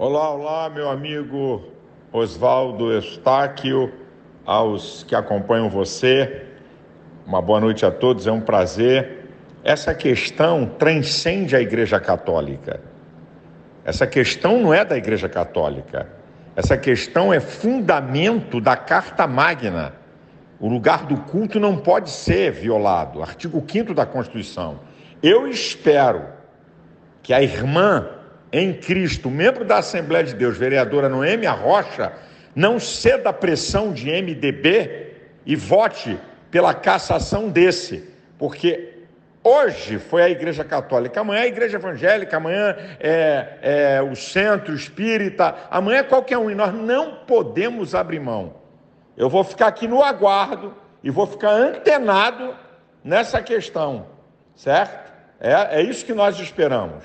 Olá, olá, meu amigo Oswaldo Eustáquio, aos que acompanham você. Uma boa noite a todos, é um prazer. Essa questão transcende a Igreja Católica. Essa questão não é da Igreja Católica. Essa questão é fundamento da Carta Magna. O lugar do culto não pode ser violado. Artigo 5 da Constituição. Eu espero que a irmã em Cristo, membro da Assembleia de Deus, vereadora Noemi Rocha, não ceda à pressão de MDB e vote pela cassação desse, porque hoje foi a Igreja Católica, amanhã é a Igreja Evangélica, amanhã é, é o Centro Espírita, amanhã é qualquer um, e nós não podemos abrir mão. Eu vou ficar aqui no aguardo e vou ficar antenado nessa questão, certo? É, é isso que nós esperamos.